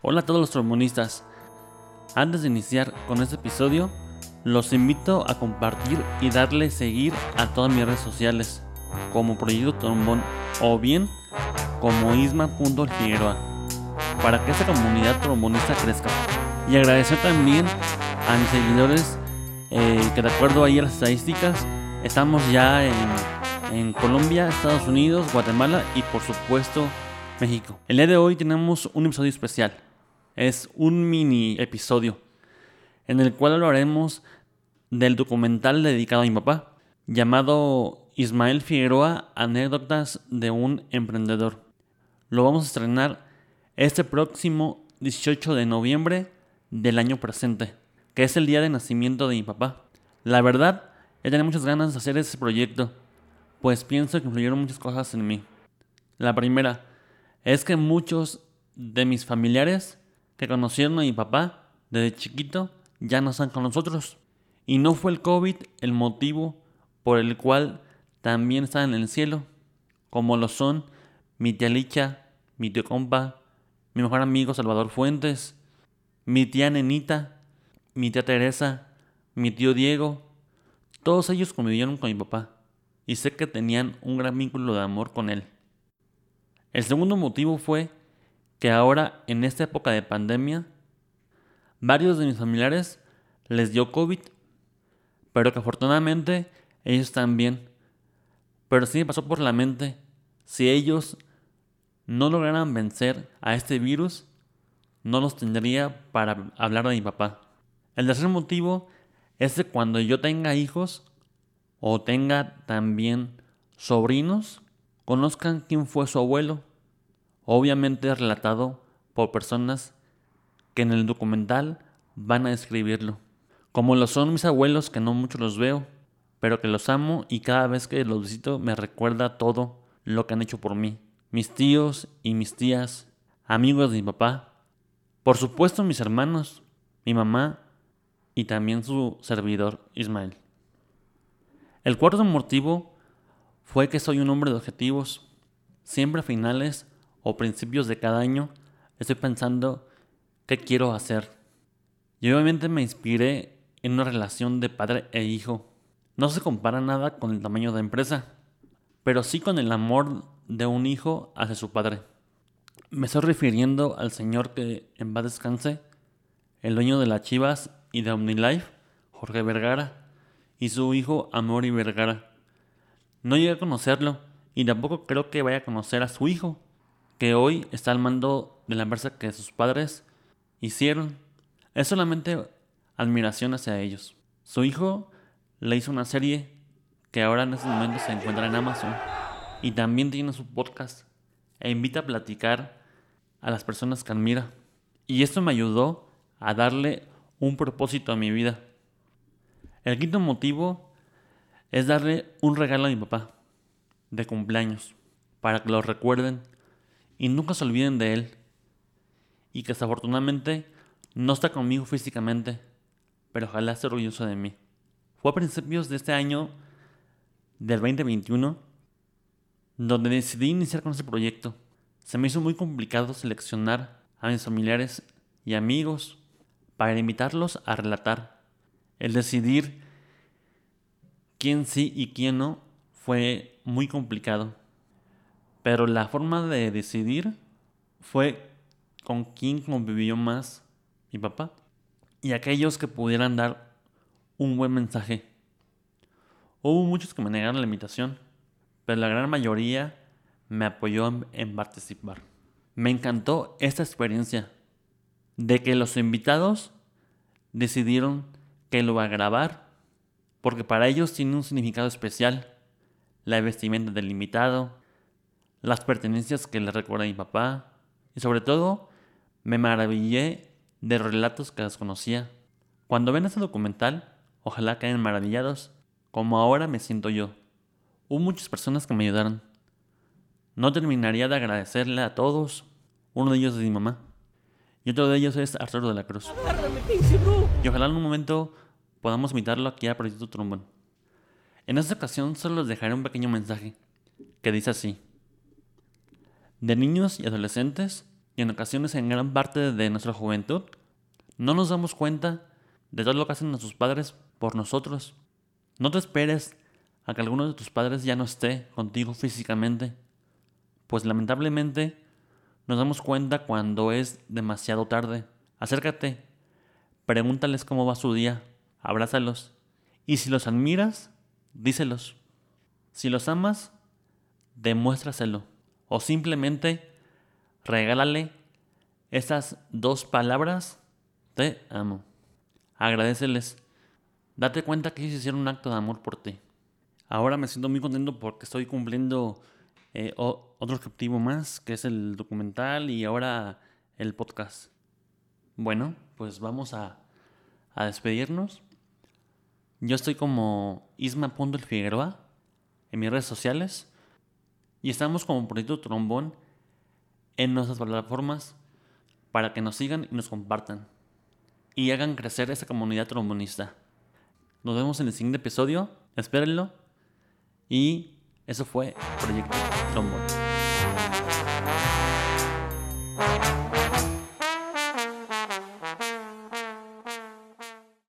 Hola a todos los trombonistas. Antes de iniciar con este episodio, los invito a compartir y darle seguir a todas mis redes sociales, como Proyecto Trombón o bien como isma.figueroa, para que esta comunidad trombonista crezca. Y agradecer también a mis seguidores eh, que de acuerdo ahí a las estadísticas, estamos ya en, en Colombia, Estados Unidos, Guatemala y por supuesto México. El día de hoy tenemos un episodio especial. Es un mini episodio en el cual hablaremos del documental dedicado a mi papá, llamado Ismael Figueroa, Anécdotas de un Emprendedor. Lo vamos a estrenar este próximo 18 de noviembre del año presente, que es el día de nacimiento de mi papá. La verdad, ya tenía muchas ganas de hacer ese proyecto, pues pienso que influyeron muchas cosas en mí. La primera es que muchos de mis familiares que conocieron a mi papá desde chiquito ya no están con nosotros. Y no fue el COVID el motivo por el cual también están en el cielo, como lo son mi tía Licha, mi tío compa, mi mejor amigo Salvador Fuentes, mi tía Nenita, mi tía Teresa, mi tío Diego. Todos ellos convivieron con mi papá y sé que tenían un gran vínculo de amor con él. El segundo motivo fue que ahora, en esta época de pandemia, varios de mis familiares les dio COVID, pero que afortunadamente ellos bien. Pero sí me pasó por la mente, si ellos no lograran vencer a este virus, no los tendría para hablar de mi papá. El tercer motivo es que cuando yo tenga hijos o tenga también sobrinos, conozcan quién fue su abuelo, obviamente relatado por personas que en el documental van a describirlo, como lo son mis abuelos que no mucho los veo, pero que los amo y cada vez que los visito me recuerda todo lo que han hecho por mí, mis tíos y mis tías, amigos de mi papá, por supuesto mis hermanos, mi mamá y también su servidor Ismael. El cuarto motivo fue que soy un hombre de objetivos. Siempre finales o principios de cada año estoy pensando qué quiero hacer. Y obviamente me inspiré en una relación de padre e hijo. No se compara nada con el tamaño de empresa, pero sí con el amor de un hijo hacia su padre. Me estoy refiriendo al señor que en paz descanse, el dueño de las Chivas y de OmniLife, Jorge Vergara, y su hijo Amori Vergara. No llegué a conocerlo y tampoco creo que vaya a conocer a su hijo, que hoy está al mando de la empresa que sus padres hicieron. Es solamente admiración hacia ellos. Su hijo le hizo una serie que ahora en estos momentos se encuentra en Amazon y también tiene su podcast e invita a platicar a las personas que admira. Y esto me ayudó a darle un propósito a mi vida. El quinto motivo es darle un regalo a mi papá de cumpleaños para que lo recuerden y nunca se olviden de él. Y que desafortunadamente no está conmigo físicamente, pero ojalá esté orgulloso de mí. Fue a principios de este año del 2021 donde decidí iniciar con este proyecto. Se me hizo muy complicado seleccionar a mis familiares y amigos para invitarlos a relatar. El decidir quién sí y quién no fue muy complicado. Pero la forma de decidir fue con quién convivió más mi papá y aquellos que pudieran dar un buen mensaje. Hubo muchos que me negaron la invitación, pero la gran mayoría me apoyó en, participar. Me encantó esta experiencia de que los invitados decidieron que lo va a grabar porque para ellos tiene un significado especial. La vestimenta del invitado, las pertenencias que le recuerda a mi papá, y sobre todo me maravillé de relatos que desconocía. Cuando ven este documental, ojalá queden maravillados, como ahora me siento yo. Hubo muchas personas que me ayudaron. No terminaría de agradecerle a todos. Uno de ellos es mi mamá. Y otro de ellos es Arturo de la Cruz. Y ojalá en un momento podamos invitarlo aquí a Proyecto Trombón. En esta ocasión solo les dejaré un pequeño mensaje que dice así. De niños y adolescentes y en ocasiones en gran parte de nuestra juventud no nos damos cuenta de todo lo que hacen nuestros padres por nosotros. No te esperes a que alguno de tus padres ya no esté contigo físicamente, pues lamentablemente nos damos cuenta cuando es demasiado tarde. Acércate, pregúntales cómo va su día, abrázalos, y si los admiras, díselos. Si los amas, demuéstraselo, o simplemente regálale esas dos palabras, te amo. Agradeceles. Date cuenta que ellos hicieron un acto de amor por ti. Ahora me siento muy contento porque estoy cumpliendo eh, otro objetivo más, que es el documental y ahora el podcast. Bueno, pues vamos a, a despedirnos. Yo estoy como Isma.elfigueroa en mis redes sociales y estamos como Proyecto Trombón en nuestras plataformas para que nos sigan y nos compartan y hagan crecer esta comunidad trombonista. Nos vemos en el siguiente episodio, espérenlo y eso fue Proyecto Trombón.